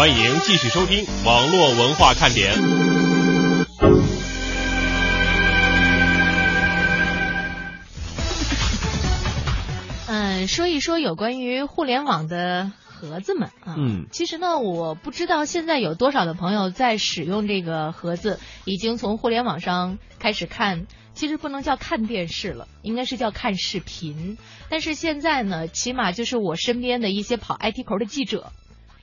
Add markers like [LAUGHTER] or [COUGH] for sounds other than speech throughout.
欢迎继续收听网络文化看点。嗯，说一说有关于互联网的盒子们啊。嗯，其实呢，我不知道现在有多少的朋友在使用这个盒子，已经从互联网上开始看。其实不能叫看电视了，应该是叫看视频。但是现在呢，起码就是我身边的一些跑 IT 口的记者。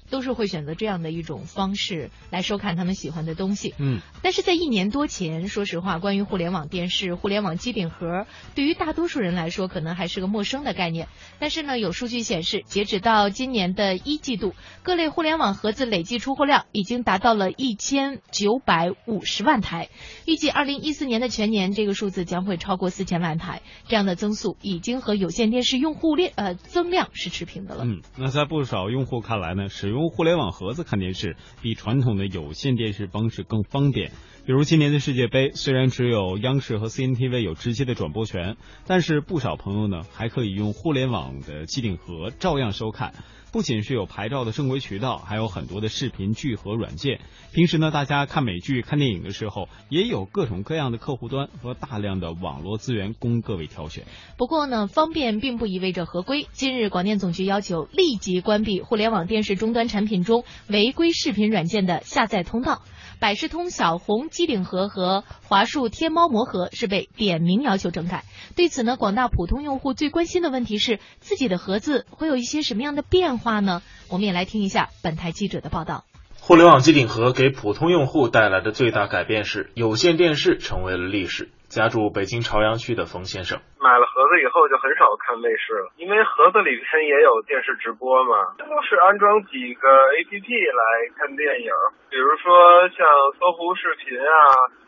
都是会选择这样的一种方式来收看他们喜欢的东西。嗯，但是在一年多前，说实话，关于互联网电视、互联网机顶盒，对于大多数人来说，可能还是个陌生的概念。但是呢，有数据显示，截止到今年的一季度，各类互联网盒子累计出货量已经达到了一千九百五十万台。预计二零一四年的全年，这个数字将会超过四千万台。这样的增速已经和有线电视用户量呃增量是持平的了。嗯，那在不少用户看来呢，使用用互联网盒子看电视比传统的有线电视方式更方便。比如今年的世界杯，虽然只有央视和 CNTV 有直接的转播权，但是不少朋友呢还可以用互联网的机顶盒照样收看。不仅是有牌照的正规渠道，还有很多的视频聚合软件。平时呢，大家看美剧、看电影的时候，也有各种各样的客户端和大量的网络资源供各位挑选。不过呢，方便并不意味着合规。今日广电总局要求立即关闭互联网电视终端产品中违规视频软件的下载通道。百事通小红机顶盒和华数天猫魔盒是被点名要求整改。对此呢，广大普通用户最关心的问题是自己的盒子会有一些什么样的变化呢？我们也来听一下本台记者的报道。互联网机顶盒给普通用户带来的最大改变是，有线电视成为了历史。家住北京朝阳区的冯先生，买了盒子以后就很少看卫视了，因为盒子里边也有电视直播嘛，都是安装几个 APP 来看电影，比如说像搜狐视频啊、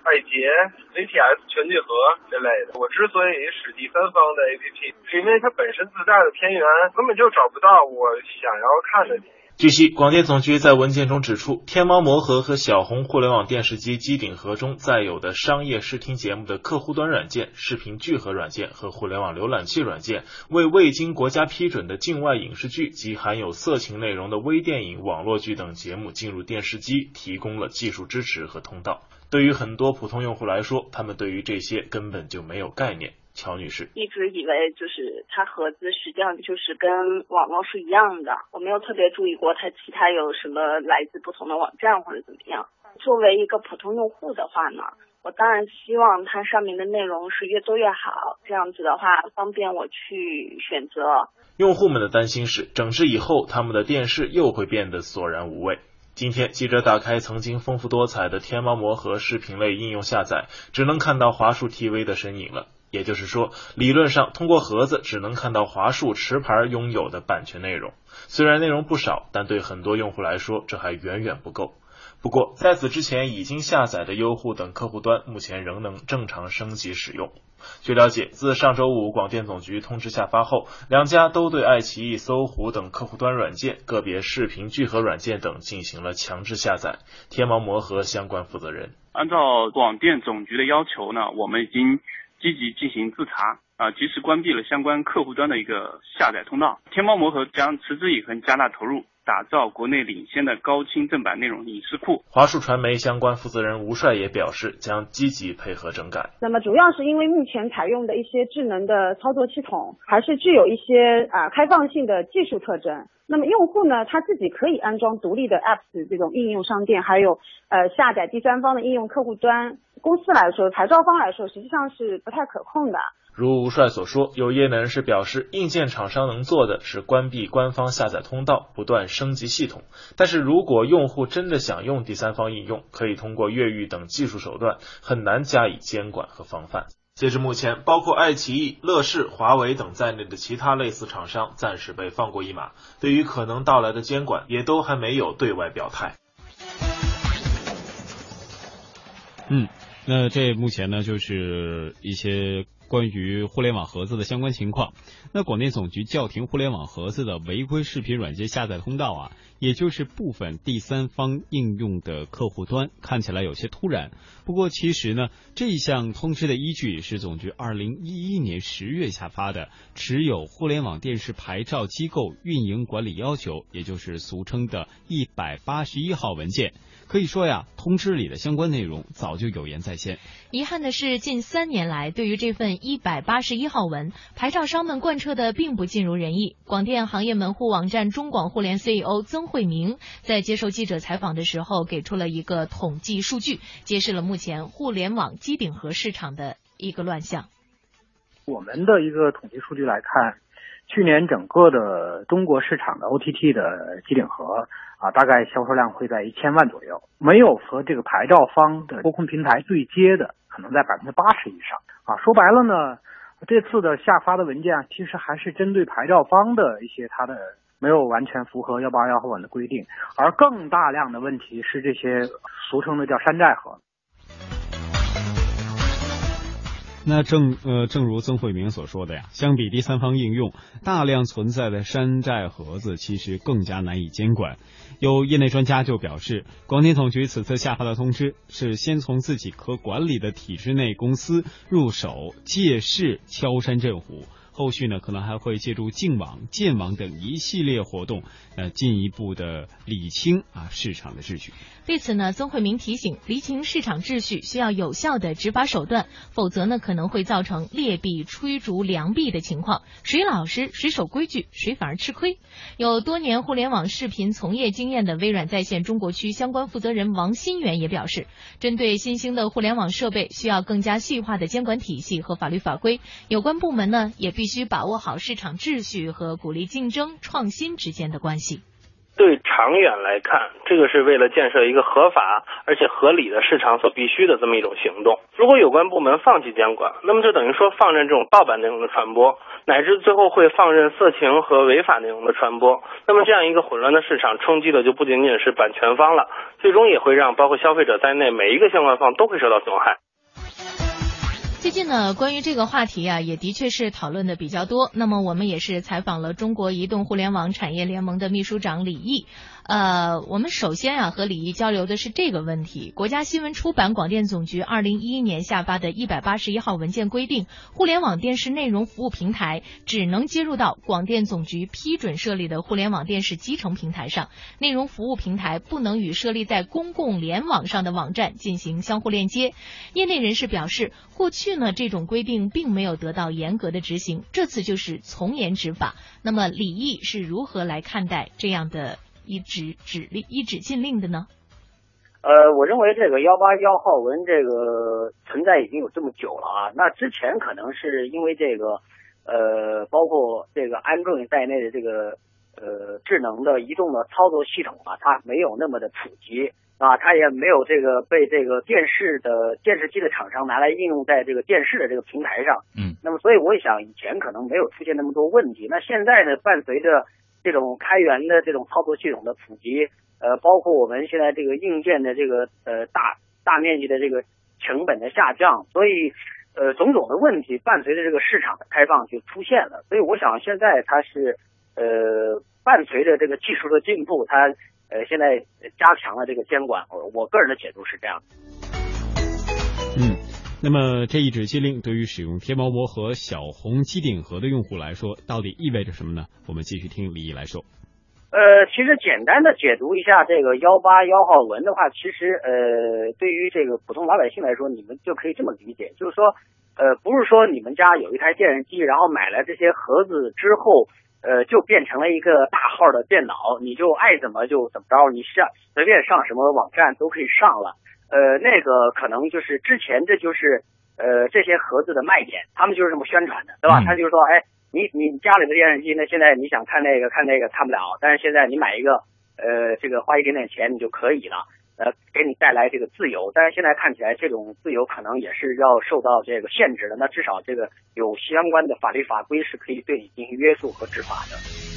爱杰、VTS 全聚合这类的。我之所以使第三方的 APP，是因为它本身自带的片源根本就找不到我想要看的。据悉，广电总局在文件中指出，天猫魔盒和小红互联网电视机机顶盒中载有的商业视听节目的客户端软件、视频聚合软件和互联网浏览器软件，为未经国家批准的境外影视剧及含有色情内容的微电影、网络剧等节目进入电视机提供了技术支持和通道。对于很多普通用户来说，他们对于这些根本就没有概念。乔女士一直以为就是它盒子实际上就是跟网络是一样的，我没有特别注意过它其他有什么来自不同的网站或者怎么样。作为一个普通用户的话呢，我当然希望它上面的内容是越多越好，这样子的话方便我去选择。用户们的担心是，整治以后他们的电视又会变得索然无味。今天记者打开曾经丰富多彩的天猫魔盒视频类应用下载，只能看到华数 TV 的身影了。也就是说，理论上通过盒子只能看到华数持牌拥有的版权内容。虽然内容不少，但对很多用户来说，这还远远不够。不过，在此之前已经下载的优酷等客户端，目前仍能正常升级使用。据了解，自上周五广电总局通知下发后，两家都对爱奇艺、搜狐等客户端软件、个别视频聚合软件等进行了强制下载。天猫魔盒相关负责人：按照广电总局的要求呢，我们已经。积极进行自查。啊，及时关闭了相关客户端的一个下载通道。天猫魔盒将持之以恒加大投入，打造国内领先的高清正版内容影视库。华数传媒相关负责人吴帅也表示，将积极配合整改。那么主要是因为目前采用的一些智能的操作系统，还是具有一些啊开放性的技术特征。那么用户呢，他自己可以安装独立的 apps 这种应用商店，还有呃下载第三方的应用客户端。公司来说，牌照方来说，实际上是不太可控的。如吴帅所说，有业内人士表示，硬件厂商能做的是关闭官方下载通道，不断升级系统。但是如果用户真的想用第三方应用，可以通过越狱等技术手段，很难加以监管和防范。截至目前，包括爱奇艺、乐视、华为等在内的其他类似厂商暂时被放过一马，对于可能到来的监管，也都还没有对外表态。嗯，那这目前呢，就是一些关于互联网盒子的相关情况。那广电总局叫停互联网盒子的违规视频软件下载通道啊，也就是部分第三方应用的客户端，看起来有些突然。不过其实呢，这一项通知的依据是总局二零一一年十月下发的《持有互联网电视牌照机构运营管理要求》，也就是俗称的一百八十一号文件。可以说呀，通知里的相关内容早就有言在先。遗憾的是，近三年来，对于这份一百八十一号文，牌照商们贯彻的并不尽如人意。广电行业门户网站中广互联 CEO 曾慧明在接受记者采访的时候，给出了一个统计数据，揭示了目前互联网机顶盒市场的一个乱象。我们的一个统计数据来看，去年整个的中国市场的 OTT 的机顶盒。啊，大概销售量会在一千万左右，没有和这个牌照方的播控平台对接的，可能在百分之八十以上。啊，说白了呢，这次的下发的文件啊其实还是针对牌照方的一些它的没有完全符合幺八幺号文的规定，而更大量的问题是这些俗称的叫山寨盒。那正呃，正如曾慧明所说的呀，相比第三方应用，大量存在的山寨盒子其实更加难以监管。有业内专家就表示，广电总局此次下发的通知是先从自己可管理的体制内公司入手，借势敲山震虎。后续呢，可能还会借助净网、建网等一系列活动，呃，进一步的理清啊市场的秩序。对此呢，曾慧明提醒，厘清市场秩序需要有效的执法手段，否则呢，可能会造成劣币驱逐良币的情况。谁老实，谁守规矩，谁反而吃亏。有多年互联网视频从业经验的微软在线中国区相关负责人王新元也表示，针对新兴的互联网设备，需要更加细化的监管体系和法律法规。有关部门呢，也必须须把握好市场秩序和鼓励竞争创新之间的关系。对长远来看，这个是为了建设一个合法而且合理的市场所必须的这么一种行动。如果有关部门放弃监管，那么就等于说放任这种盗版内容的传播，乃至最后会放任色情和违法内容的传播。那么这样一个混乱的市场，冲击的就不仅仅是版权方了，最终也会让包括消费者在内每一个相关方都会受到损害。最近呢，关于这个话题啊，也的确是讨论的比较多。那么我们也是采访了中国移动互联网产业联盟的秘书长李毅。呃，我们首先啊和李毅交流的是这个问题：国家新闻出版广电总局二零一一年下发的一百八十一号文件规定，互联网电视内容服务平台只能接入到广电总局批准设立的互联网电视集成平台上，内容服务平台不能与设立在公共联网上的网站进行相互链接。业内人士表示，过去呢这种规定并没有得到严格的执行，这次就是从严执法。那么李毅是如何来看待这样的？一纸指令，一纸禁令的呢？呃，我认为这个幺八幺号文这个存在已经有这么久了啊。那之前可能是因为这个，呃，包括这个安卓在内的这个呃智能的移动的操作系统啊，它没有那么的普及啊，它也没有这个被这个电视的电视机的厂商拿来应用在这个电视的这个平台上。嗯。那么，所以我想以前可能没有出现那么多问题。那现在呢，伴随着这种开源的这种操作系统的普及，呃，包括我们现在这个硬件的这个呃大大面积的这个成本的下降，所以呃种种的问题伴随着这个市场的开放就出现了。所以我想现在它是呃伴随着这个技术的进步，它呃现在加强了这个监管。我我个人的解读是这样。那么这一纸禁令对于使用天猫魔盒小红机顶盒的用户来说，到底意味着什么呢？我们继续听李毅来说。呃，其实简单的解读一下这个幺八幺号文的话，其实呃，对于这个普通老百姓来说，你们就可以这么理解，就是说，呃，不是说你们家有一台电视机，然后买了这些盒子之后，呃，就变成了一个大号的电脑，你就爱怎么就怎么着，你上随便上什么网站都可以上了。呃，那个可能就是之前这就是呃这些盒子的卖点，他们就是这么宣传的，对吧？他就是说，哎，你你家里的电视机呢，现在你想看那个看那个看不了，但是现在你买一个呃这个花一点点钱你就可以了，呃，给你带来这个自由。但是现在看起来这种自由可能也是要受到这个限制的，那至少这个有相关的法律法规是可以对你进行约束和执法的。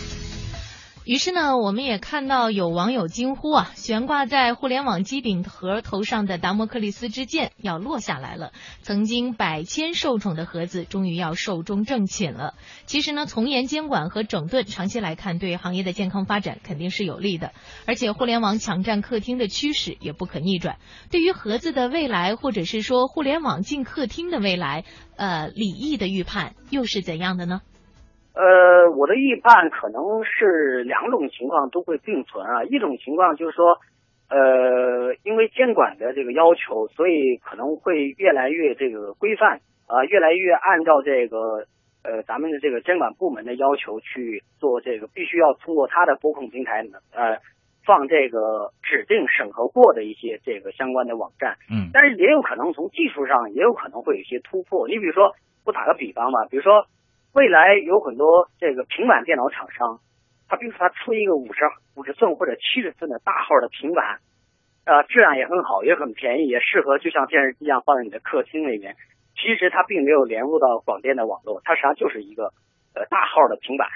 于是呢，我们也看到有网友惊呼啊，悬挂在互联网机顶盒头上的达摩克利斯之剑要落下来了。曾经百千受宠的盒子，终于要寿终正寝了。其实呢，从严监管和整顿，长期来看，对行业的健康发展肯定是有利的。而且，互联网抢占客厅的趋势也不可逆转。对于盒子的未来，或者是说互联网进客厅的未来，呃，李毅的预判又是怎样的呢？呃，我的预判可能是两种情况都会并存啊。一种情况就是说，呃，因为监管的这个要求，所以可能会越来越这个规范啊，越来越按照这个呃咱们的这个监管部门的要求去做这个，必须要通过它的播控平台，呃，放这个指定审核过的一些这个相关的网站。嗯，但是也有可能从技术上也有可能会有一些突破。你比如说，我打个比方吧，比如说。未来有很多这个平板电脑厂商，他比如说他出一个五十五十寸或者七十寸的大号的平板，呃，质量也很好，也很便宜，也适合就像电视机一样放在你的客厅里面。其实它并没有连入到广电的网络，它实际上就是一个呃大号的平板。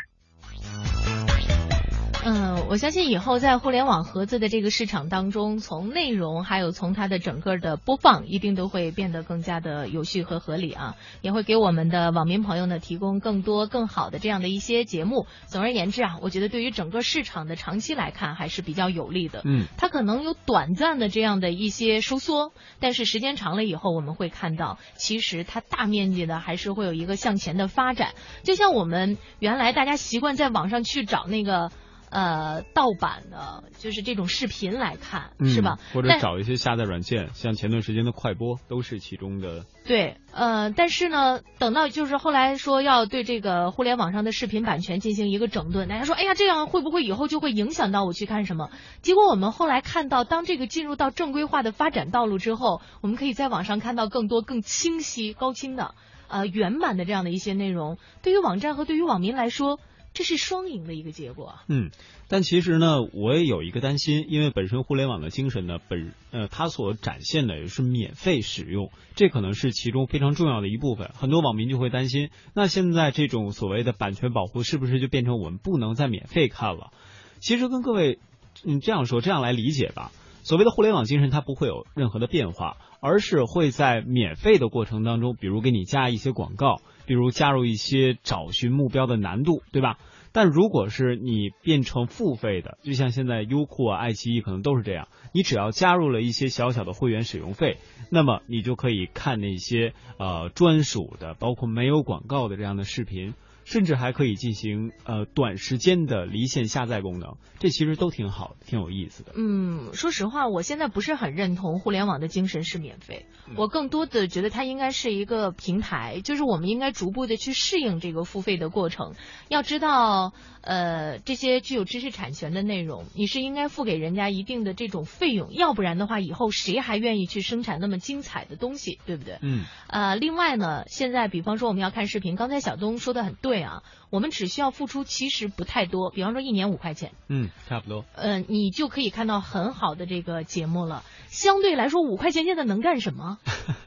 嗯，我相信以后在互联网盒子的这个市场当中，从内容还有从它的整个的播放，一定都会变得更加的有序和合理啊，也会给我们的网民朋友呢提供更多更好的这样的一些节目。总而言之啊，我觉得对于整个市场的长期来看还是比较有利的。嗯，它可能有短暂的这样的一些收缩，但是时间长了以后，我们会看到，其实它大面积的还是会有一个向前的发展。就像我们原来大家习惯在网上去找那个。呃，盗版的，就是这种视频来看，是吧？或者找一些下载软件，像前段时间的快播，都是其中的。对，呃，但是呢，等到就是后来说要对这个互联网上的视频版权进行一个整顿，大家说，哎呀，这样会不会以后就会影响到我去看什么？结果我们后来看到，当这个进入到正规化的发展道路之后，我们可以在网上看到更多更清晰、高清的、呃圆满的这样的一些内容。对于网站和对于网民来说。这是双赢的一个结果。嗯，但其实呢，我也有一个担心，因为本身互联网的精神呢，本呃，它所展现的也是免费使用，这可能是其中非常重要的一部分。很多网民就会担心，那现在这种所谓的版权保护，是不是就变成我们不能再免费看了？其实跟各位，嗯，这样说，这样来理解吧。所谓的互联网精神，它不会有任何的变化，而是会在免费的过程当中，比如给你加一些广告。比如加入一些找寻目标的难度，对吧？但如果是你变成付费的，就像现在优酷啊、爱奇艺可能都是这样，你只要加入了一些小小的会员使用费，那么你就可以看那些呃专属的，包括没有广告的这样的视频。甚至还可以进行呃短时间的离线下载功能，这其实都挺好，挺有意思的。嗯，说实话，我现在不是很认同互联网的精神是免费，我更多的觉得它应该是一个平台，就是我们应该逐步的去适应这个付费的过程。要知道，呃，这些具有知识产权的内容，你是应该付给人家一定的这种费用，要不然的话，以后谁还愿意去生产那么精彩的东西，对不对？嗯。呃，另外呢，现在比方说我们要看视频，刚才小东说的很对。对啊，我们只需要付出其实不太多，比方说一年五块钱，嗯，差不多，嗯，你就可以看到很好的这个节目了。相对来说，五块钱现在能干什么？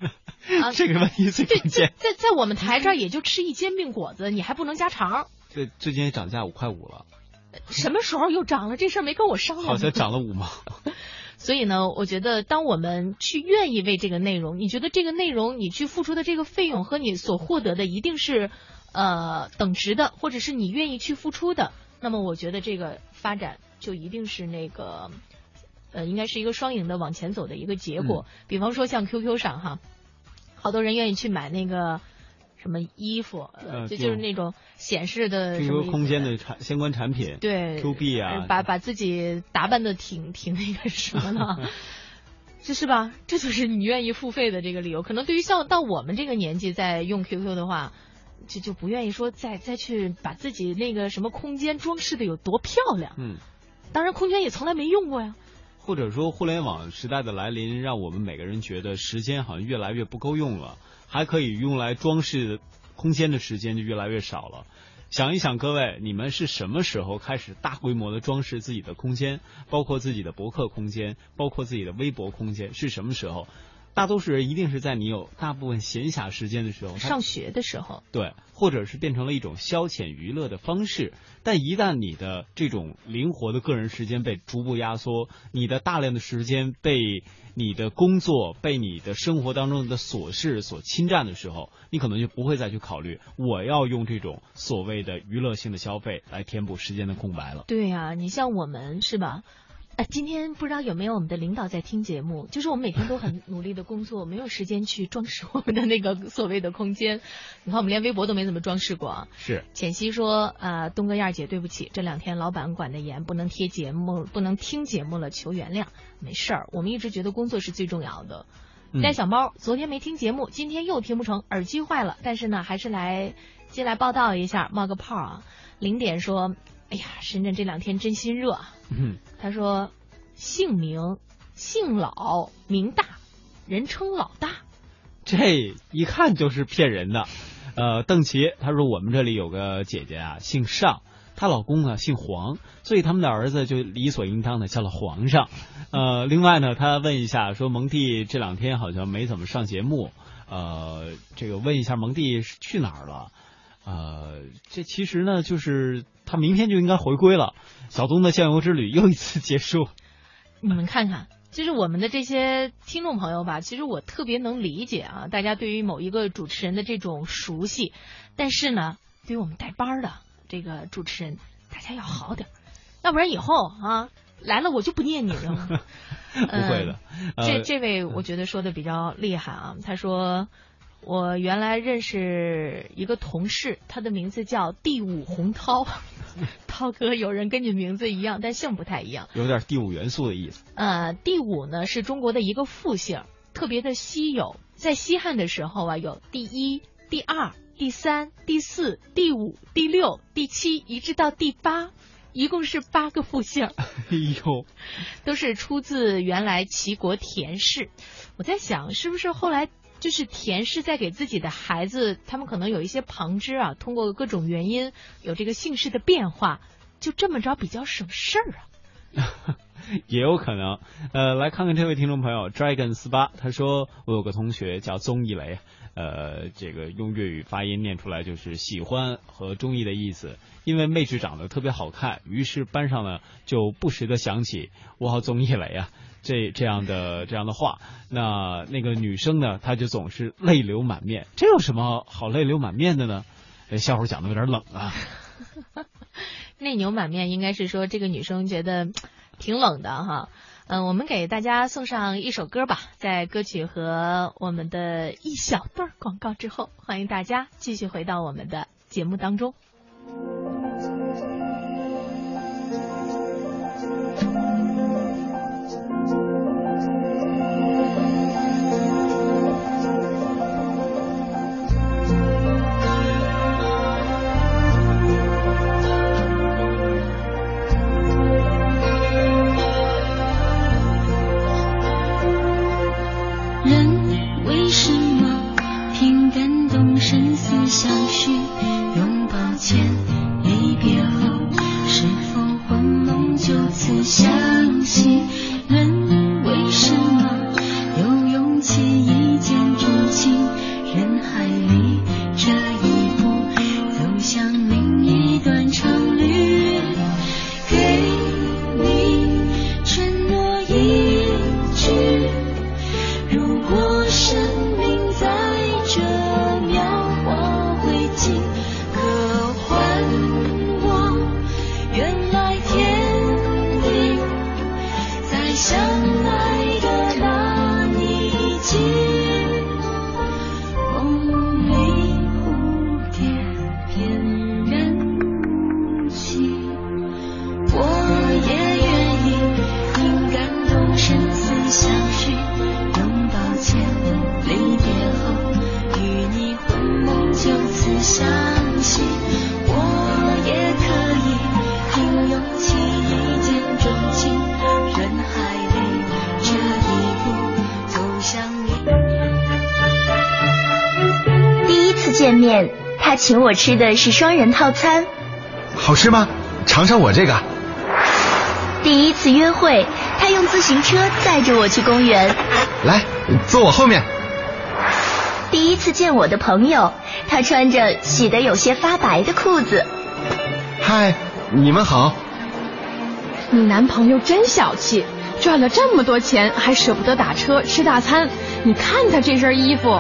[LAUGHS] 啊，这个问题最关键。在在我们台这儿也就吃一煎饼果子，你还不能加肠。对，最近也涨价五块五了。什么时候又涨了？这事儿没跟我商量。好像涨了五毛。[LAUGHS] 所以呢，我觉得当我们去愿意为这个内容，你觉得这个内容你去付出的这个费用和你所获得的一定是。呃，等值的，或者是你愿意去付出的，那么我觉得这个发展就一定是那个，呃，应该是一个双赢的往前走的一个结果。比方说像 QQ 上哈，好多人愿意去买那个什么衣服，就就是那种显示的 QQ 空间的产相关产品，对，Q 币啊，把把自己打扮的挺挺那个什么的，[LAUGHS] 这是吧？这就是你愿意付费的这个理由。可能对于像到我们这个年纪在用 QQ 的话。就就不愿意说再再去把自己那个什么空间装饰的有多漂亮，嗯，当然空间也从来没用过呀。或者说互联网时代的来临，让我们每个人觉得时间好像越来越不够用了，还可以用来装饰空间的时间就越来越少了。想一想，各位，你们是什么时候开始大规模的装饰自己的空间，包括自己的博客空间，包括自己的微博空间，是什么时候？大多数人一定是在你有大部分闲暇时间的时候，上学的时候，对，或者是变成了一种消遣娱乐的方式。但一旦你的这种灵活的个人时间被逐步压缩，你的大量的时间被你的工作、被你的生活当中的琐事所侵占的时候，你可能就不会再去考虑我要用这种所谓的娱乐性的消费来填补时间的空白了。对呀、你像我们是吧？哎，今天不知道有没有我们的领导在听节目？就是我们每天都很努力的工作，没有时间去装饰我们的那个所谓的空间。你看，我们连微博都没怎么装饰过啊。是，浅汐说：“呃，东哥、燕儿姐，对不起，这两天老板管得严，不能贴节目，不能听节目了，求原谅。没事儿，我们一直觉得工作是最重要的。嗯带小猫，昨天没听节目，今天又听不成，耳机坏了，但是呢，还是来进来报道一下，冒个泡啊。零点说：哎呀，深圳这两天真心热啊。嗯，他说：姓名、姓老、名大，人称老大。这一看就是骗人的。呃，邓琪他说我们这里有个姐姐啊，姓尚，她老公呢姓黄，所以他们的儿子就理所应当的叫了皇上。呃，另外呢，他问一下说蒙蒂这两天好像没怎么上节目，呃，这个问一下蒙蒂是去哪儿了？呃，这其实呢，就是他明天就应该回归了。小东的酱油之旅又一次结束。[LAUGHS] 你们看看，就是我们的这些听众朋友吧，其实我特别能理解啊，大家对于某一个主持人的这种熟悉，但是呢，对于我们带班的这个主持人，大家要好点，要不然以后啊来了我就不念你了。[LAUGHS] 不会的，呃这这位我觉得说的比较厉害啊，他说。我原来认识一个同事，他的名字叫第五洪涛，[LAUGHS] 涛哥有人跟你名字一样，但姓不太一样。有点第五元素的意思。呃，第五呢是中国的一个复姓，特别的稀有。在西汉的时候啊，有第一、第二、第三、第四、第五、第六、第七，一直到第八，一共是八个复姓，[LAUGHS] 哎呦，都是出自原来齐国田氏。我在想，是不是后来就是田氏在给自己的孩子，他们可能有一些旁支啊，通过各种原因有这个姓氏的变化，就这么着比较省事儿啊。[LAUGHS] 也有可能。呃，来看看这位听众朋友 Dragon 四八，他说我有个同学叫宗一雷，呃，这个用粤语发音念出来就是喜欢和中意的意思。因为妹纸长得特别好看，于是班上呢就不时的想起我好宗一雷啊。这这样的这样的话，那那个女生呢，她就总是泪流满面。这有什么好泪流满面的呢？这笑话讲的有点冷啊。[LAUGHS] 泪流满面应该是说这个女生觉得 [TSK] 挺冷的哈。嗯、我们给大家送上一首歌吧，在歌曲和我们的一小段广告之后，欢迎大家继续回到我们的节目当中。相许？拥抱前离别后，是否魂梦就此相惜？人为什我吃的是双人套餐。好吃吗？尝尝我这个。第一次约会，他他用自行车载着我去公园。来，坐我后面。第一次见我的朋友，他穿着洗得有些发白的裤子。嗨，你们好。你男朋友真小气，赚了这么多钱还舍不得打车吃大餐。你看他这身衣服。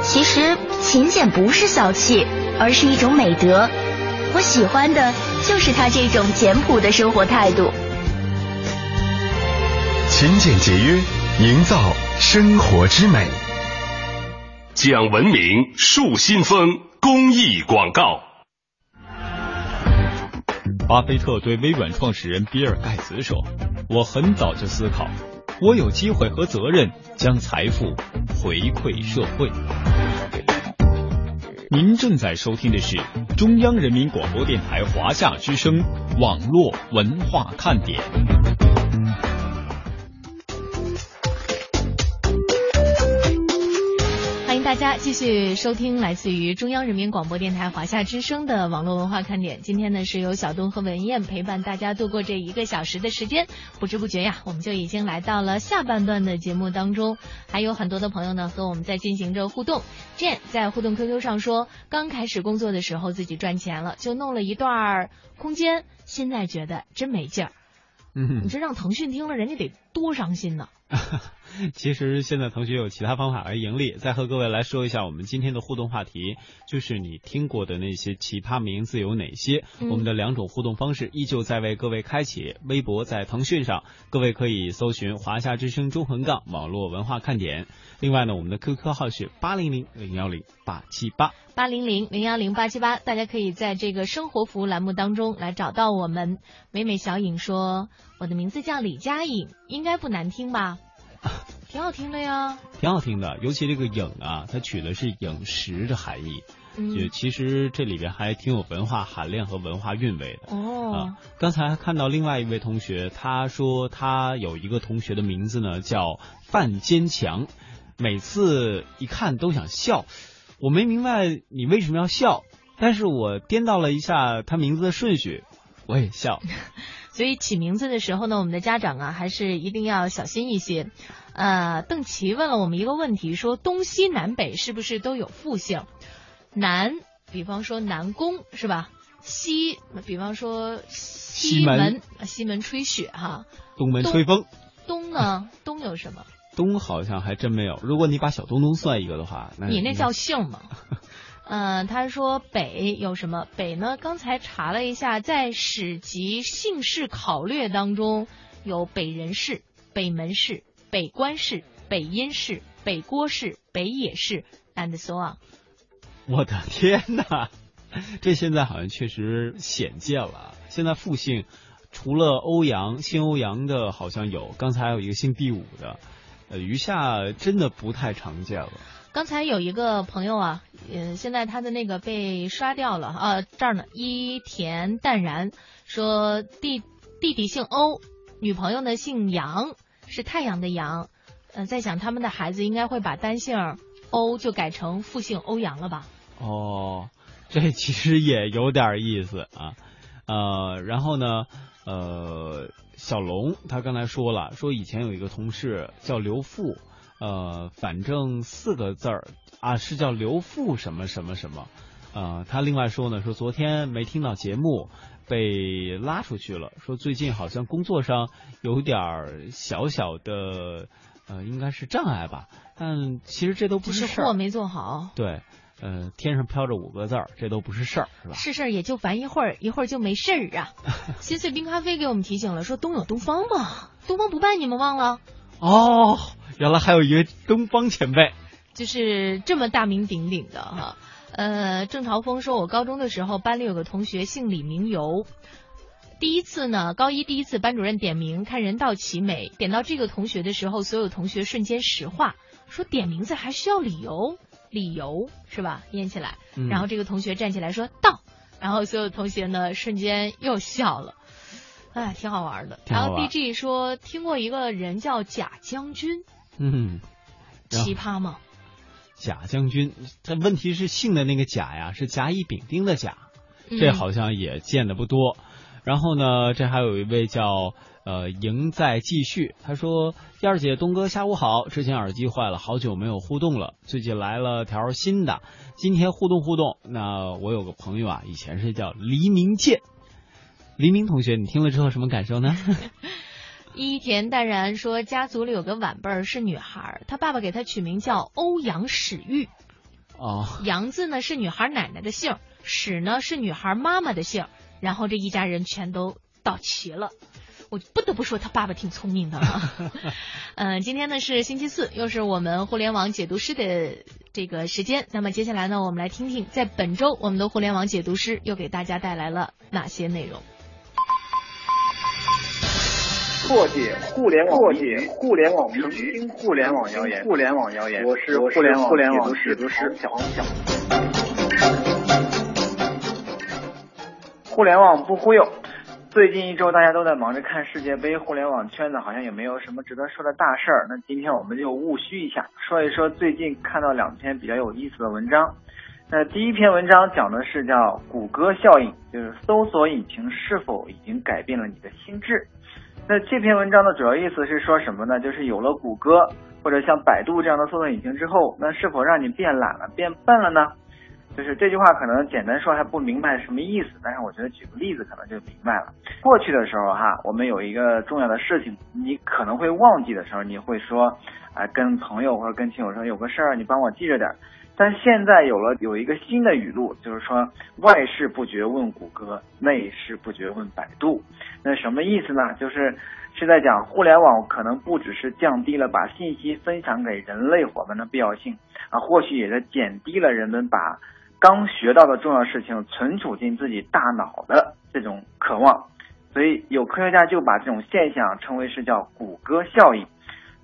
其实勤俭不是小气，而是一种美德。我喜欢的就是他这种简朴的生活态度。勤俭节约，营造生活之美。讲文明树新风公益广告。巴菲特对微软创始人比尔盖茨说：“我很早就思考，我有机会和责任将财富回馈社会。”您正在收听的是中央人民广播电台华夏之声网络文化看点。大家继续收听来自于中央人民广播电台华夏之声的网络文化看点。今天呢，是由小东和文燕陪伴大家度过这一个小时的时间。不知不觉呀，我们就已经来到了下半段的节目当中。还有很多的朋友呢和我们在进行着互动。Jane 在互动 QQ 上说，刚开始工作的时候自己赚钱了，就弄了一段空间，现在觉得真没劲儿。嗯，你这让腾讯听了，人家得多伤心呢。[LAUGHS] 其实现在腾讯有其他方法来盈利。再和各位来说一下我们今天的互动话题，就是你听过的那些奇葩名字有哪些？嗯我们的两种互动方式依旧在为各位开启。微博在腾讯上，各位可以搜寻“华夏之声中横杠网络文化看点”。另外呢，我们的 QQ 号是八零零零幺零八七八。八零零零幺零八七八，大家可以在这个生活服务栏目当中来找到我们。美美小影说：“我的名字叫李佳颖，应该不难听吧？[LAUGHS] 挺好听的呀。挺好听的，尤其这个影啊，它取的是饮食的含义，嗯就其实这里边还挺有文化含量和文化韵味的。哦啊，刚才还看到另外一位同学，他说他有一个同学的名字呢叫范坚强，每次一看都想笑，我没明白你为什么要笑，但是我颠倒了一下他名字的顺序，我也笑。[LAUGHS] 所以起名字的时候呢，我们的家长啊，还是一定要小心一些。呃，邓琪问了我们一个问题，说东西南北是不是都有复姓？南，比方说南宫是吧？西，比方说西门门，西门吹雪哈。东门吹风，东呢？东有什么？东好像还真没有。如果你把小东东算一个的话，那你那叫姓吗？[LAUGHS] 呃，他说北有什么？北呢？刚才查了一下，在史籍姓氏考略当中有北人氏、北门氏、北关氏、北阴氏、北郭氏、北野氏，and so on。我的天哪，[LAUGHS] 这现在好像确实鲜见了。现在复姓除了欧阳姓欧阳的，好像有，刚才还有一个姓第五的，呃，余下真的不太常见了。刚才有一个朋友啊，呃，现在他的那个被刷掉了啊，这儿呢，伊田淡然说弟弟弟姓欧，女朋友呢姓杨，是太阳的阳，呃，在想他们的孩子应该会把单姓欧就改成复姓欧阳了吧？哦，这其实也有点意思啊，呃，然后呢，呃，小龙他刚才说了，说以前有一个同事叫刘富。呃，反正四个字儿啊，是叫刘富什么什么什么。呃，他另外说呢，说昨天没听到节目，被拉出去了。说最近好像工作上有点儿小小的，呃，应该是障碍吧。但其实这都不是事儿。货没做好。对，呃，天上飘着五个字儿，这都不是事儿，是吧？是事儿也就烦一会儿，一会儿就没事儿啊。[LAUGHS] 心碎冰咖啡给我们提醒了，说东有东方嘛，东方不败你们忘了？哦。原来还有一位东方前辈，就是这么大名鼎鼎的哈。呃，郑朝峰说，我高中的时候班里有个同学姓李名游，第一次呢，高一第一次班主任点名看人到齐美，点到这个同学的时候，所有同学瞬间石化，说点名字还需要理由，理由是吧？念起来，嗯然后这个同学站起来说到，然后所有同学呢瞬间又笑了。哎，挺好玩的。然后 B G 说听过一个人叫贾将军。嗯，奇葩吗？贾将军，他问题是姓的那个贾呀，是甲乙丙丁的甲，嗯这好像也见的不多。然后呢，这还有一位叫呃赢在继续，他说燕儿姐东哥下午好，之前耳机坏了，好久没有互动了，最近来了条新的，今天互动互动。那我有个朋友啊，以前是叫黎明剑，黎明同学，你听了之后什么感受呢？[LAUGHS] 伊田淡然说，家族里有个晚辈儿是女孩儿，她爸爸给她取名叫欧阳史玉。哦，杨字呢是女孩奶奶的姓，史呢是女孩妈妈的姓，然后这一家人全都到齐了。我不得不说，他爸爸挺聪明的啊。嗯，[LAUGHS] 今天呢是星期四，又是我们互联网解读师的这个时间。那么接下来呢，我们来听听，在本周我们的互联网解读师又给大家带来了哪些内容。破解互联网，破解互联网迷局，互联网谣言，互联网谣言。我是互联网互联网解读师小小。互联网不忽悠。最近一周大家都在忙着看世界杯，互联网圈子好像也没有什么值得说的大事儿。那今天我们就务虚一下，说一说最近看到两篇比较有意思的文章。那第一篇文章讲的是叫谷歌效应，就是搜索引擎是否已经改变了你的心智。那这篇文章的主要意思是说什么呢？就是有了谷歌或者像百度这样的搜索引擎之后，那是否让你变懒了、变笨了呢？就是这句话可能简单说还不明白什么意思，但是我觉得举个例子可能就明白了。过去的时候哈，我们有一个重要的事情，你可能会忘记的时候，你会说，啊，跟朋友或者跟亲友说有个事儿，你帮我记着点儿。但现在有了有一个新的语录，就是说外事不决问谷歌，内事不决问百度。那什么意思呢？就是是在讲互联网可能不只是降低了把信息分享给人类伙伴的必要性啊，或许也在减低了人们把刚学到的重要事情存储进自己大脑的这种渴望。所以有科学家就把这种现象称为是叫谷歌效应。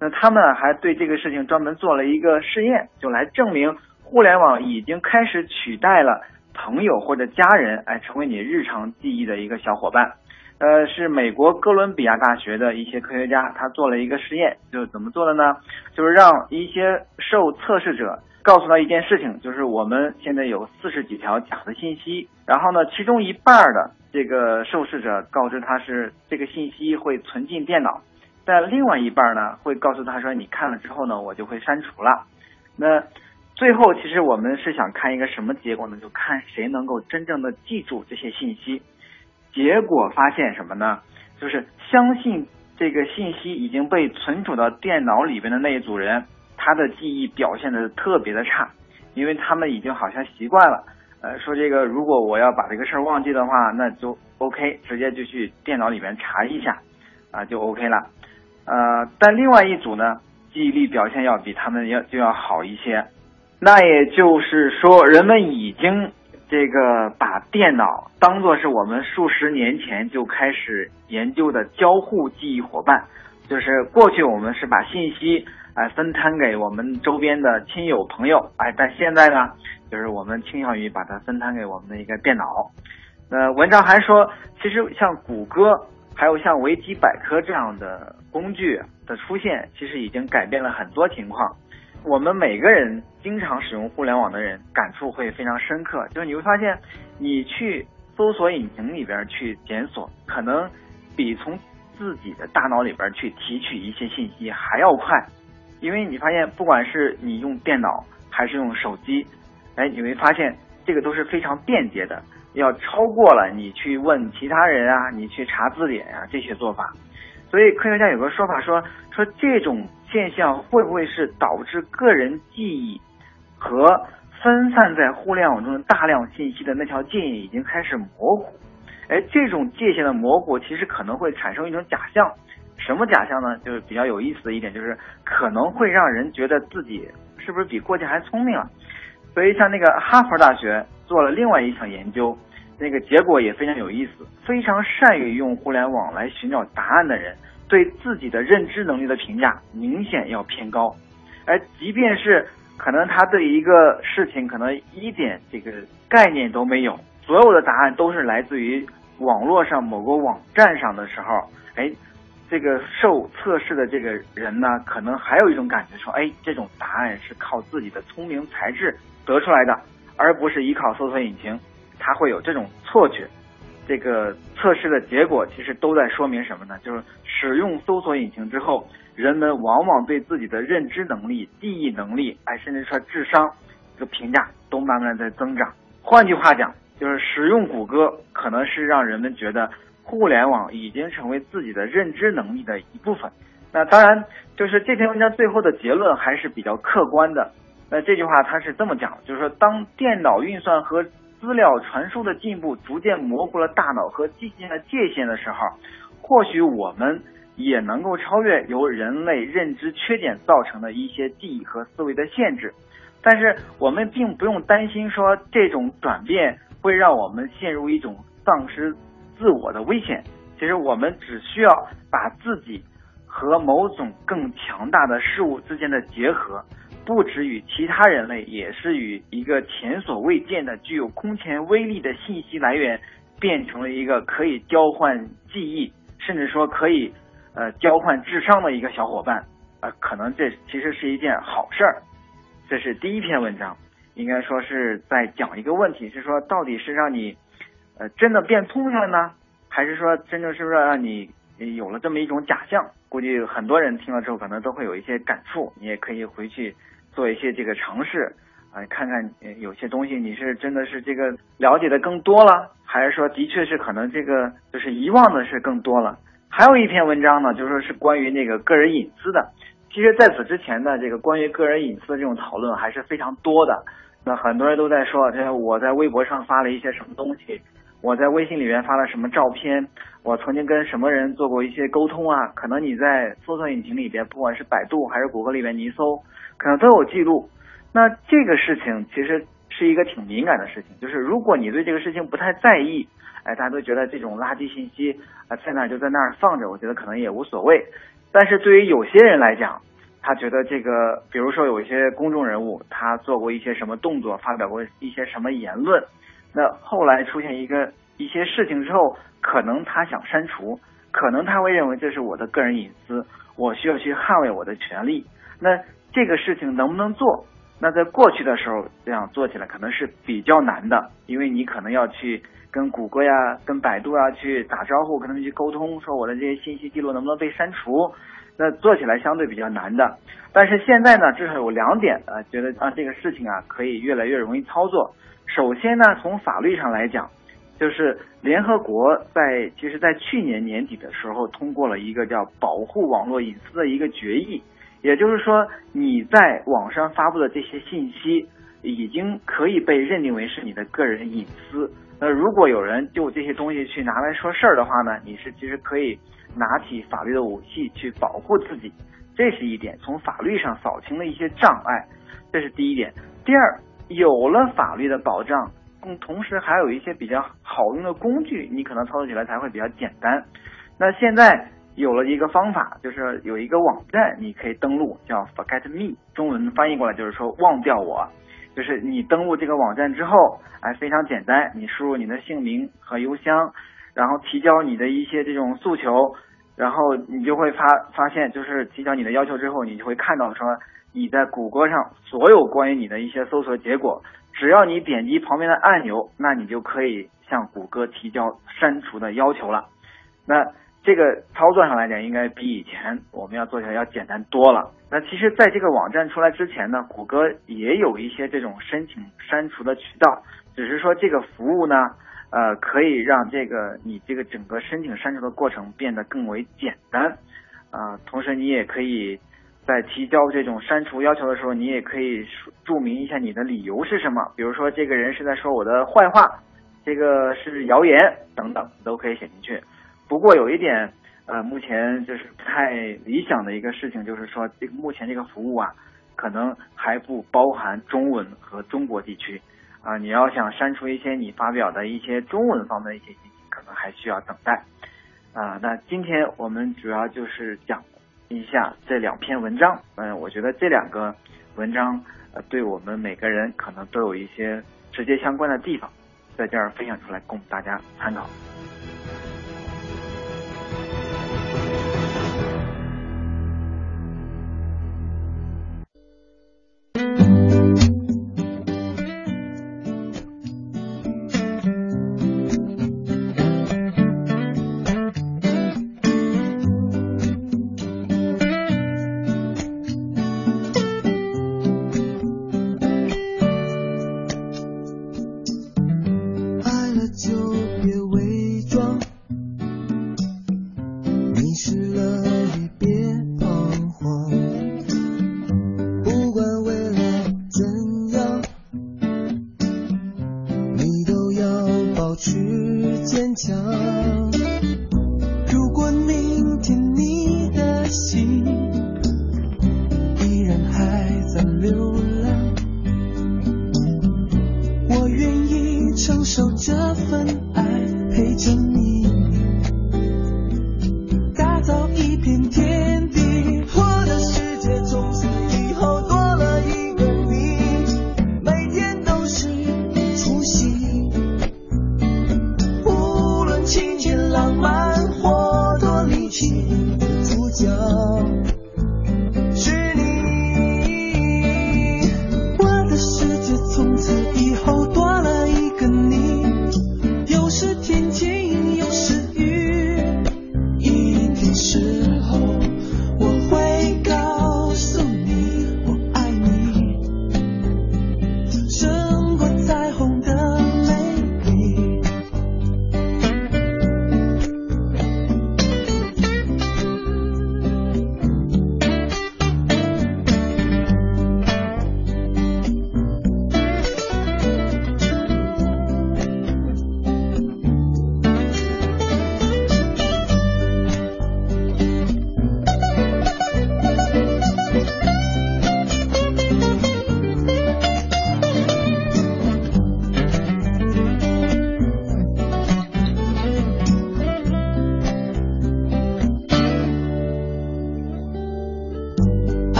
那他们还对这个事情专门做了一个试验，就来证明。互联网已经开始取代了朋友或者家人，哎，成为你日常记忆的一个小伙伴。呃，是美国哥伦比亚大学的一些科学家，他做了一个实验，就是怎么做的呢？就是让一些受测试者告诉他一件事情，就是我们现在有四十几条假的信息，然后呢，其中一半的这个受试者告知他是这个信息会存进电脑，但另外一半呢会告诉他说，你看了之后呢，我就会删除了。那最后，其实我们是想看一个什么结果呢？就看谁能够真正的记住这些信息。结果发现什么呢？就是相信这个信息已经被存储到电脑里边的那一组人，他的记忆表现的特别的差，因为他们已经好像习惯了，呃，说这个如果我要把这个事儿忘记的话，那就 OK，直接就去电脑里面查一下，啊，就 OK 了。呃，但另外一组呢，记忆力表现要比他们要就要好一些。那也就是说，人们已经这个把电脑当做是我们数十年前就开始研究的交互记忆伙伴。就是过去我们是把信息哎分摊给我们周边的亲友朋友，哎，但现在呢，就是我们倾向于把它分摊给我们的一个电脑。那文章还说，其实像谷歌，还有像维基百科这样的工具的出现，其实已经改变了很多情况。我们每个人经常使用互联网的人，感触会非常深刻。就是你会发现，你去搜索引擎里边去检索，可能比从自己的大脑里边去提取一些信息还要快。因为你发现，不管是你用电脑还是用手机，哎，你会发现这个都是非常便捷的，要超过了你去问其他人啊，你去查字典啊这些做法。所以科学家有个说法说，说这种现象会不会是导致个人记忆和分散在互联网中的大量信息的那条界限已经开始模糊？哎，这种界限的模糊其实可能会产生一种假象，什么假象呢？就是比较有意思的一点，就是可能会让人觉得自己是不是比过去还聪明了。所以像那个哈佛大学做了另外一项研究。那个结果也非常有意思，非常善于用互联网来寻找答案的人，对自己的认知能力的评价明显要偏高，而即便是可能他对一个事情可能一点这个概念都没有，所有的答案都是来自于网络上某个网站上的时候，哎，这个受测试的这个人呢，可能还有一种感觉说，哎，这种答案是靠自己的聪明才智得出来的，而不是依靠搜索引擎。他会有这种错觉，这个测试的结果其实都在说明什么呢？就是使用搜索引擎之后，人们往往对自己的认知能力、记忆能力，哎，甚至说智商，这个评价都慢慢在增长。换句话讲，就是使用谷歌可能是让人们觉得互联网已经成为自己的认知能力的一部分。那当然，就是这篇文章最后的结论还是比较客观的。那这句话它是这么讲，就是说，当电脑运算和资料传输的进步逐渐模糊了大脑和机器的界限的时候，或许我们也能够超越由人类认知缺点造成的一些记忆和思维的限制。但是我们并不用担心说这种转变会让我们陷入一种丧失自我的危险。其实我们只需要把自己和某种更强大的事物之间的结合。不止与其他人类，也是与一个前所未见的、具有空前威力的信息来源，变成了一个可以交换记忆，甚至说可以呃交换智商的一个小伙伴。呃，可能这其实是一件好事儿。这是第一篇文章，应该说是在讲一个问题，是说到底是让你呃真的变聪明了呢，还是说真正是不是让你有了这么一种假象？估计很多人听了之后可能都会有一些感触，你也可以回去。做一些这个尝试啊，看看有些东西你是真的是这个了解的更多了，还是说的确是可能这个就是遗忘的是更多了。还有一篇文章呢，就说是关于那个个人隐私的。其实在此之前呢，这个关于个人隐私的这种讨论还是非常多的。那很多人都在说，这我在微博上发了一些什么东西，我在微信里面发了什么照片，我曾经跟什么人做过一些沟通啊？可能你在搜索引擎里边，不管是百度还是谷歌里边，你一搜。可能都有记录，那这个事情其实是一个挺敏感的事情，就是如果你对这个事情不太在意，哎，大家都觉得这种垃圾信息啊在那儿就在那儿放着，我觉得可能也无所谓。但是对于有些人来讲，他觉得这个，比如说有一些公众人物，他做过一些什么动作，发表过一些什么言论，那后来出现一个一些事情之后，可能他想删除，可能他会认为这是我的个人隐私，我需要去捍卫我的权利，那。这个事情能不能做？那在过去的时候，这样做起来可能是比较难的，因为你可能要去跟谷歌呀、跟百度啊去打招呼，跟他们去沟通，说我的这些信息记录能不能被删除？那做起来相对比较难的。但是现在呢，至少有两点啊，觉得啊这个事情啊可以越来越容易操作。首先呢，从法律上来讲，就是联合国在其实在去年年底的时候通过了一个叫《保护网络隐私》的一个决议。也就是说，你在网上发布的这些信息，已经可以被认定为是你的个人隐私。那如果有人就这些东西去拿来说事儿的话呢，你是其实可以拿起法律的武器去保护自己。这是一点，从法律上扫清了一些障碍，这是第一点。第二，有了法律的保障，嗯，同时还有一些比较好用的工具，你可能操作起来才会比较简单。那现在。有了一个方法，就是有一个网站，你可以登录，叫 Forget Me，中文翻译过来就是说忘掉我。就是你登录这个网站之后，哎，非常简单，你输入你的姓名和邮箱，然后提交你的一些这种诉求，然后你就会发发现，就是提交你的要求之后，你就会看到说你在谷歌上所有关于你的一些搜索结果，只要你点击旁边的按钮，那你就可以向谷歌提交删除的要求了。那这个操作上来讲，应该比以前我们要做起来要简单多了。那其实，在这个网站出来之前呢，谷歌也有一些这种申请删除的渠道，只是说这个服务呢，呃，可以让这个你这个整个申请删除的过程变得更为简单。啊，同时你也可以在提交这种删除要求的时候，你也可以注明一下你的理由是什么，比如说这个人是在说我的坏话，这个是谣言等等，都可以写进去。不过有一点，呃，目前就是不太理想的一个事情，就是说这个目前这个服务啊，可能还不包含中文和中国地区，啊，你要想删除一些你发表的一些中文方面的一些信息，可能还需要等待，啊，那今天我们主要就是讲一下这两篇文章，嗯，我觉得这两个文章呃，对我们每个人可能都有一些直接相关的地方，在这儿分享出来供大家参考。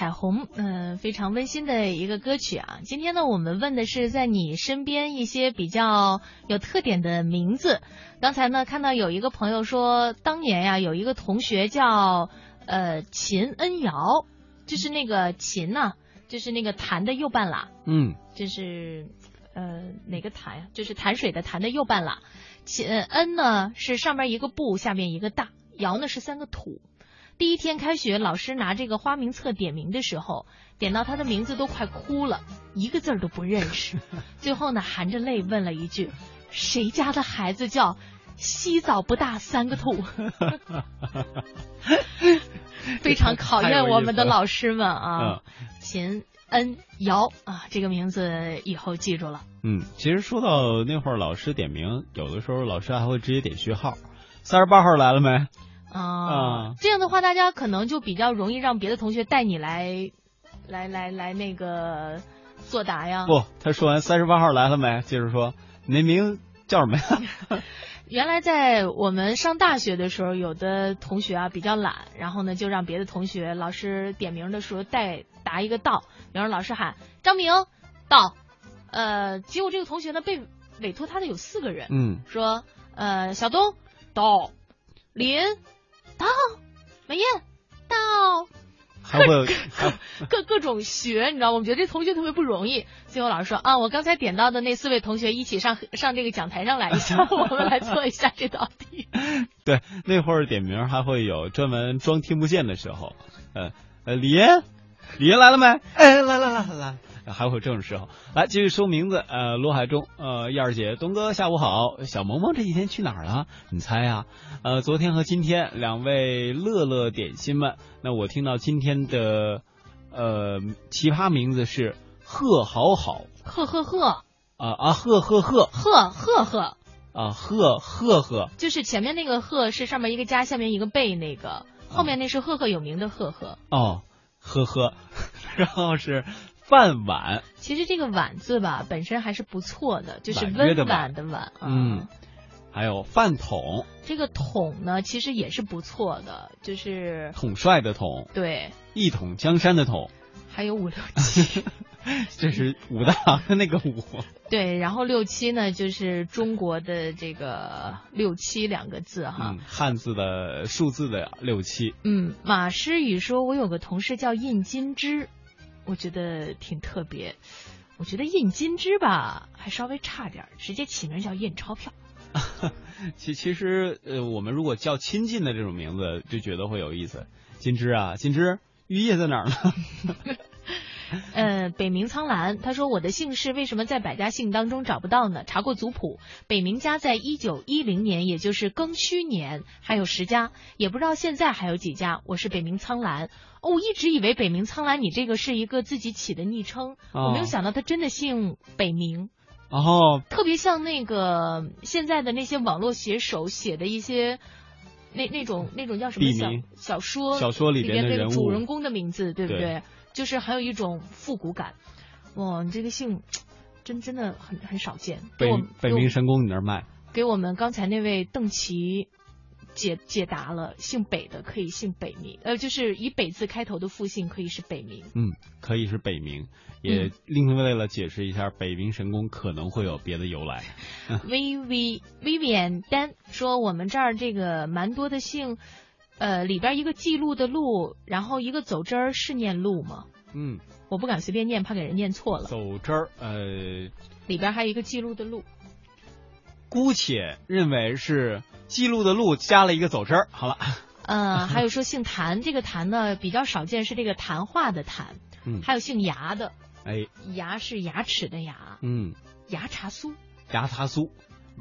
彩虹》，嗯、非常温馨的一个歌曲啊。今天呢，我们问的是在你身边一些比较有特点的名字。刚才呢，看到有一个朋友说，当年呀、有一个同学叫呃秦恩瑶，就是那个秦呐、就是那个弹的右半拉，嗯，就是呃哪个弹呀？就是潭水的潭的右半拉。秦恩呢是上面一个不，下面一个大，瑶呢是三个土。第一天开学，老师拿这个花名册点名的时候，点到他的名字都快哭了，一个字儿都不认识。[LAUGHS] 最后呢，含着泪问了一句：“谁家的孩子叫洗澡不大三个兔？” [LAUGHS] 非常考验我们的老师们啊，秦恩瑶啊，这个名字以后记住了。嗯，其实说到那会儿老师点名，有的时候老师还会直接点序号。三十八号来了没？啊。啊，这样的话，大家可能就比较容易让别的同学带你来，来来来那个作答呀。不，他说完三十八号来了没？接着说，你那名叫什么呀？[LAUGHS] 原来在我们上大学的时候，有的同学啊比较懒，然后呢就让别的同学老师点名的时候带答一个到，比方说老师喊张明到，呃，结果这个同学呢被委托他的有四个人，嗯，说呃小东到，林到，美艳 [LAUGHS] 还会 [LAUGHS] 各各种学，你知道吗？我觉得这同学特别不容易。最后老师说啊，我刚才点到的那四位同学一起上上这个讲台上来一下，[LAUGHS] 我们来做一下这道题。对，那会儿点名还会有专门装听不见的时候，呃呃，李岩，李岩来了没？哎，来来来来来。还会有这种时候，来继续说名字。呃，罗海中，呃，燕儿姐，东哥，下午好。小萌萌这几天去哪儿了？你猜啊？呃，昨天和今天两位乐乐点心们。那我听到今天的呃奇葩名字是贺好好，贺贺贺，啊啊贺贺贺呵呵呵，啊贺贺贺，就是前面那个贺是上面一个加，下面一个贝那个，后面那是赫赫有名的赫赫。哦，呵呵，然后是。饭碗，其实这个碗字吧，本身还是不错的，就是温婉的碗。嗯，还有饭桶，这个桶呢，其实也是不错的，就是统帅的统，对，一统江山的统，还有五六七，[LAUGHS] [LAUGHS] 这是武大郎的那个武。对，然后六七呢，就是中国的这个六七两个字哈。嗯，汉字的数字的六七。嗯，马诗雨说，我有个同事叫印金枝，我觉得挺特别。我觉得印金枝吧，还稍微差点，直接起名叫印钞票。[LAUGHS] 其其实呃，我们如果叫亲近的这种名字，就觉得会有意思。金枝啊，金枝，玉叶在哪儿呢？[LAUGHS] 呃，北冥苍兰，他说我的姓氏为什么在百家姓当中找不到呢？查过族谱，北冥家在一九一零年，也就是庚戌年，还有十家，也不知道现在还有几家。我是北冥苍兰，哦，我一直以为北冥苍兰你这个是一个自己起的昵称，哦我没有想到他真的姓北冥。然后特别像那个现在的那些网络写手写的一些。那那种那种叫什么小小说小说里里这个边的人物主人公的名字，对不对对？就是还有一种复古感。哇，你这个姓真真的很很少见。北北冥神宫你那儿卖，给我们刚才那位邓琪解解答了，姓北的可以姓北冥，呃，就是以北字开头的复姓可以是北冥。嗯，可以是北冥，也另外为了解释一下北冥神宫可能会有别的由来。V V Vivian 丹说，我们这儿这个蛮多的姓，呃，里边一个记录的录，然后一个走之儿是念录吗？嗯，我不敢随便念，怕给人念错了。走之儿，呃，里边还有一个记录的录，姑且认为是记录的录加了一个走之儿。好了，呃，还有说姓谭，这个谭呢比较少见，是这个谈话的谭，嗯，还有姓牙的，哎，牙是牙齿的牙，嗯，牙茶酥。牙茶酥，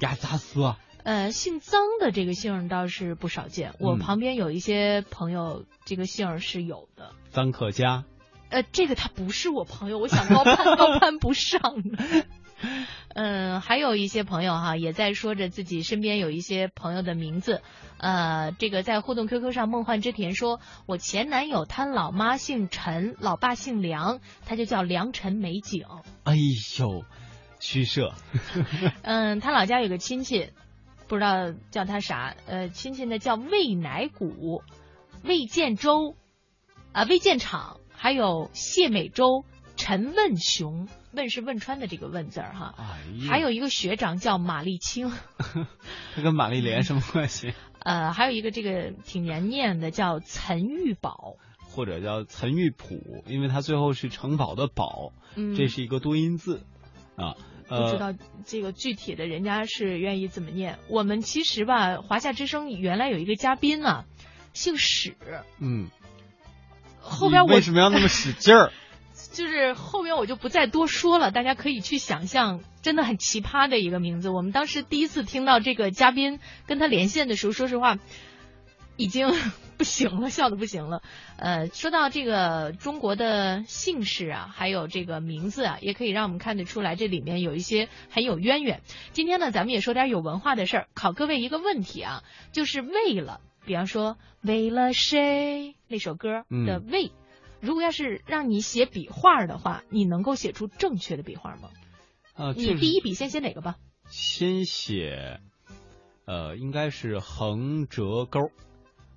牙茶酥啊，呃，姓曾的这个姓倒是不少见，我嗯旁边有一些朋友这个姓是有的。臧可嘉，呃，这个他不是我朋友，我想高攀高攀不上呢。[LAUGHS] 嗯，还有一些朋友哈，也在说着自己身边有一些朋友的名字。呃，这个在互动 QQ 上，梦幻之田说，我前男友他老妈姓陈，老爸姓梁，他就叫梁陈美景。哎呦，虚设，[LAUGHS] 嗯，他老家有个亲戚，不知道叫他啥，呃，亲戚呢叫魏乃谷、魏建州，啊、魏建厂，还有谢美洲、陈问雄，问是汶川的这个问字儿哈，哎，还有一个学长叫马丽清，[LAUGHS] 他跟马丽莲什么关系？[LAUGHS] 呃，还有一个这个挺难念的叫岑玉宝，或者叫岑玉璞，因为它最后是城堡的堡，嗯，这是一个多音字啊。呃，不知道这个具体的人家是愿意怎么念。我们其实吧，华夏之声原来有一个嘉宾啊，姓史，嗯，后边我为什么要那么使劲儿？[LAUGHS] 就是后边我就不再多说了，大家可以去想象，真的很奇葩的一个名字。我们当时第一次听到这个嘉宾跟他连线的时候，说实话，已经 [LAUGHS] 不行了，笑的不行了。呃，说到这个中国的姓氏啊，还有这个名字啊，也可以让我们看得出来，这里面有一些很有渊源。今天呢，咱们也说点有文化的事儿，考各位一个问题啊，就是为了，比方说为了谁那首歌的嗯为。如果要是让你写笔画的话，你能够写出正确的笔画吗？呃，你第一笔先写哪个吧？先写，呃，应该是横折钩，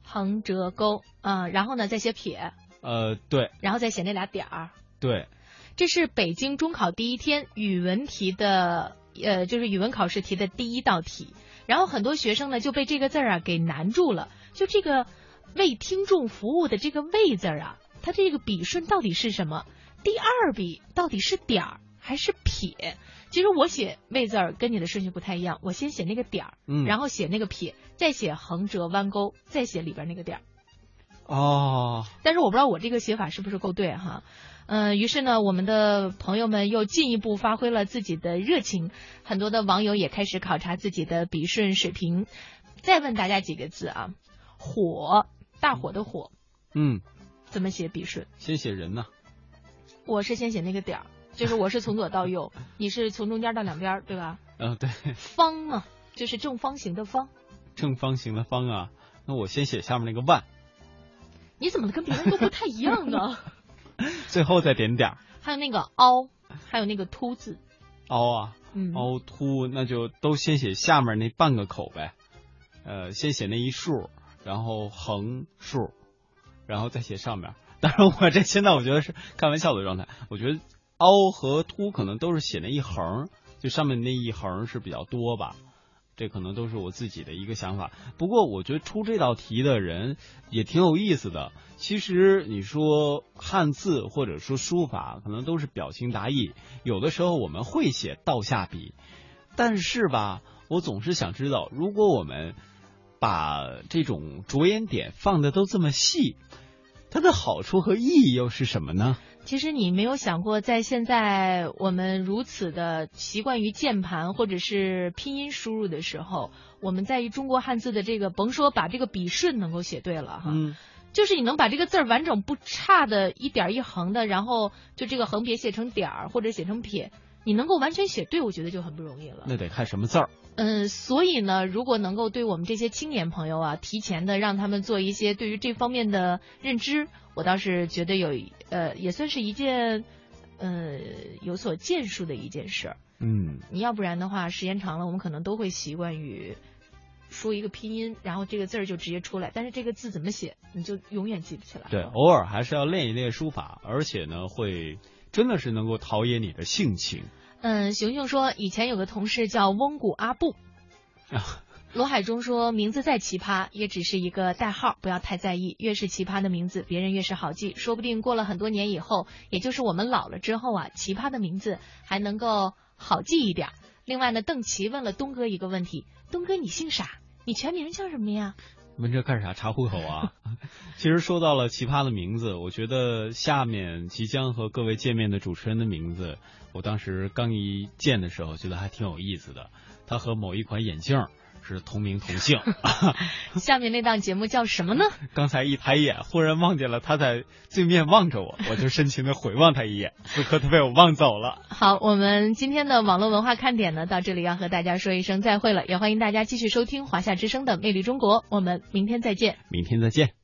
横折钩啊、然后呢再写撇，呃，对然后再写那俩点儿。对，这是北京中考第一天语文题的，呃，就是语文考试题的第一道题。然后很多学生呢就被这个字儿啊给难住了，就这个为听众服务的这个为字儿啊，它这个笔顺到底是什么？第二笔到底是点儿还是撇？其实我写位字儿跟你的顺序不太一样，我先写那个点儿，嗯然后写那个撇，再写横折弯钩，再写里边那个点儿。哦，但是我不知道我这个写法是不是够对哈。嗯、于是呢，我们的朋友们又进一步发挥了自己的热情，很多的网友也开始考察自己的笔顺水平。再问大家几个字啊，火，大火的火，嗯，怎么写笔顺？先写人呢，我是先写那个点儿，就是我是从左到右，你是从中间到两边儿，对吧？嗯、对，方嘛，就是正方形的方。正方形的方啊，那我先写下面那个万，你怎么跟别人都不太一样呢？[LAUGHS] 最后再点点儿还有那个凹，还有那个凸字，凹啊，嗯凹凸，那就都先写下面那半个口呗，呃，先写那一竖，然后横竖，然后再写上面。当然，我这现在我觉得是开玩笑的状态，我觉得凹和凸可能都是写那一横，就上面那一横是比较多吧。这可能都是我自己的一个想法。不过，我觉得出这道题的人也挺有意思的。其实你说汉字或者说书法，可能都是表情达意。有的时候我们会写倒下笔，但是吧，我总是想知道，如果我们把这种着眼点放的都这么细，它的好处和意义又是什么呢？其实你没有想过，在现在我们如此的习惯于键盘或者是拼音输入的时候，我们在于中国汉字的这个，甭说把这个笔顺能够写对了哈，嗯，就是你能把这个字儿完整不差的一点儿一横的，然后就这个横撇写成点儿或者写成撇，你能够完全写对，我觉得就很不容易了。那得看什么字儿。嗯，所以呢，如果能够对我们这些青年朋友啊，提前的让他们做一些对于这方面的认知，我倒是觉得有呃，也算是一件呃有所建树的一件事儿。嗯，你要不然的话，时间长了，我们可能都会习惯于说一个拼音，然后这个字儿就直接出来，但是这个字怎么写，你就永远记不起来。对，偶尔还是要练一练书法，而且呢，会真的是能够陶冶你的性情。嗯，熊熊说以前有个同事叫翁古阿布。[LAUGHS] 罗海中说：“名字再奇葩，也只是一个代号，不要太在意。越是奇葩的名字，别人越是好记。说不定过了很多年以后，也就是我们老了之后啊，奇葩的名字还能够好记一点。另外呢，邓琪问了东哥一个问题：东哥，你姓啥？你全名叫什么呀？问这干啥？查户口啊？[LAUGHS] 其实说到了奇葩的名字，我觉得下面即将和各位见面的主持人的名字，我当时刚一见的时候，觉得还挺有意思的。他和某一款眼镜是同名同姓。[LAUGHS] 下面那档节目叫什么呢？[LAUGHS] 刚才一抬眼，忽然望见了他在对面望着我，[LAUGHS] 我就深情的回望他一眼，此刻他被我望走了。好，我们今天的网络文化看点呢，到这里要和大家说一声再会了，也欢迎大家继续收听华夏之声的《魅力中国》，我们明天再见。明天再见。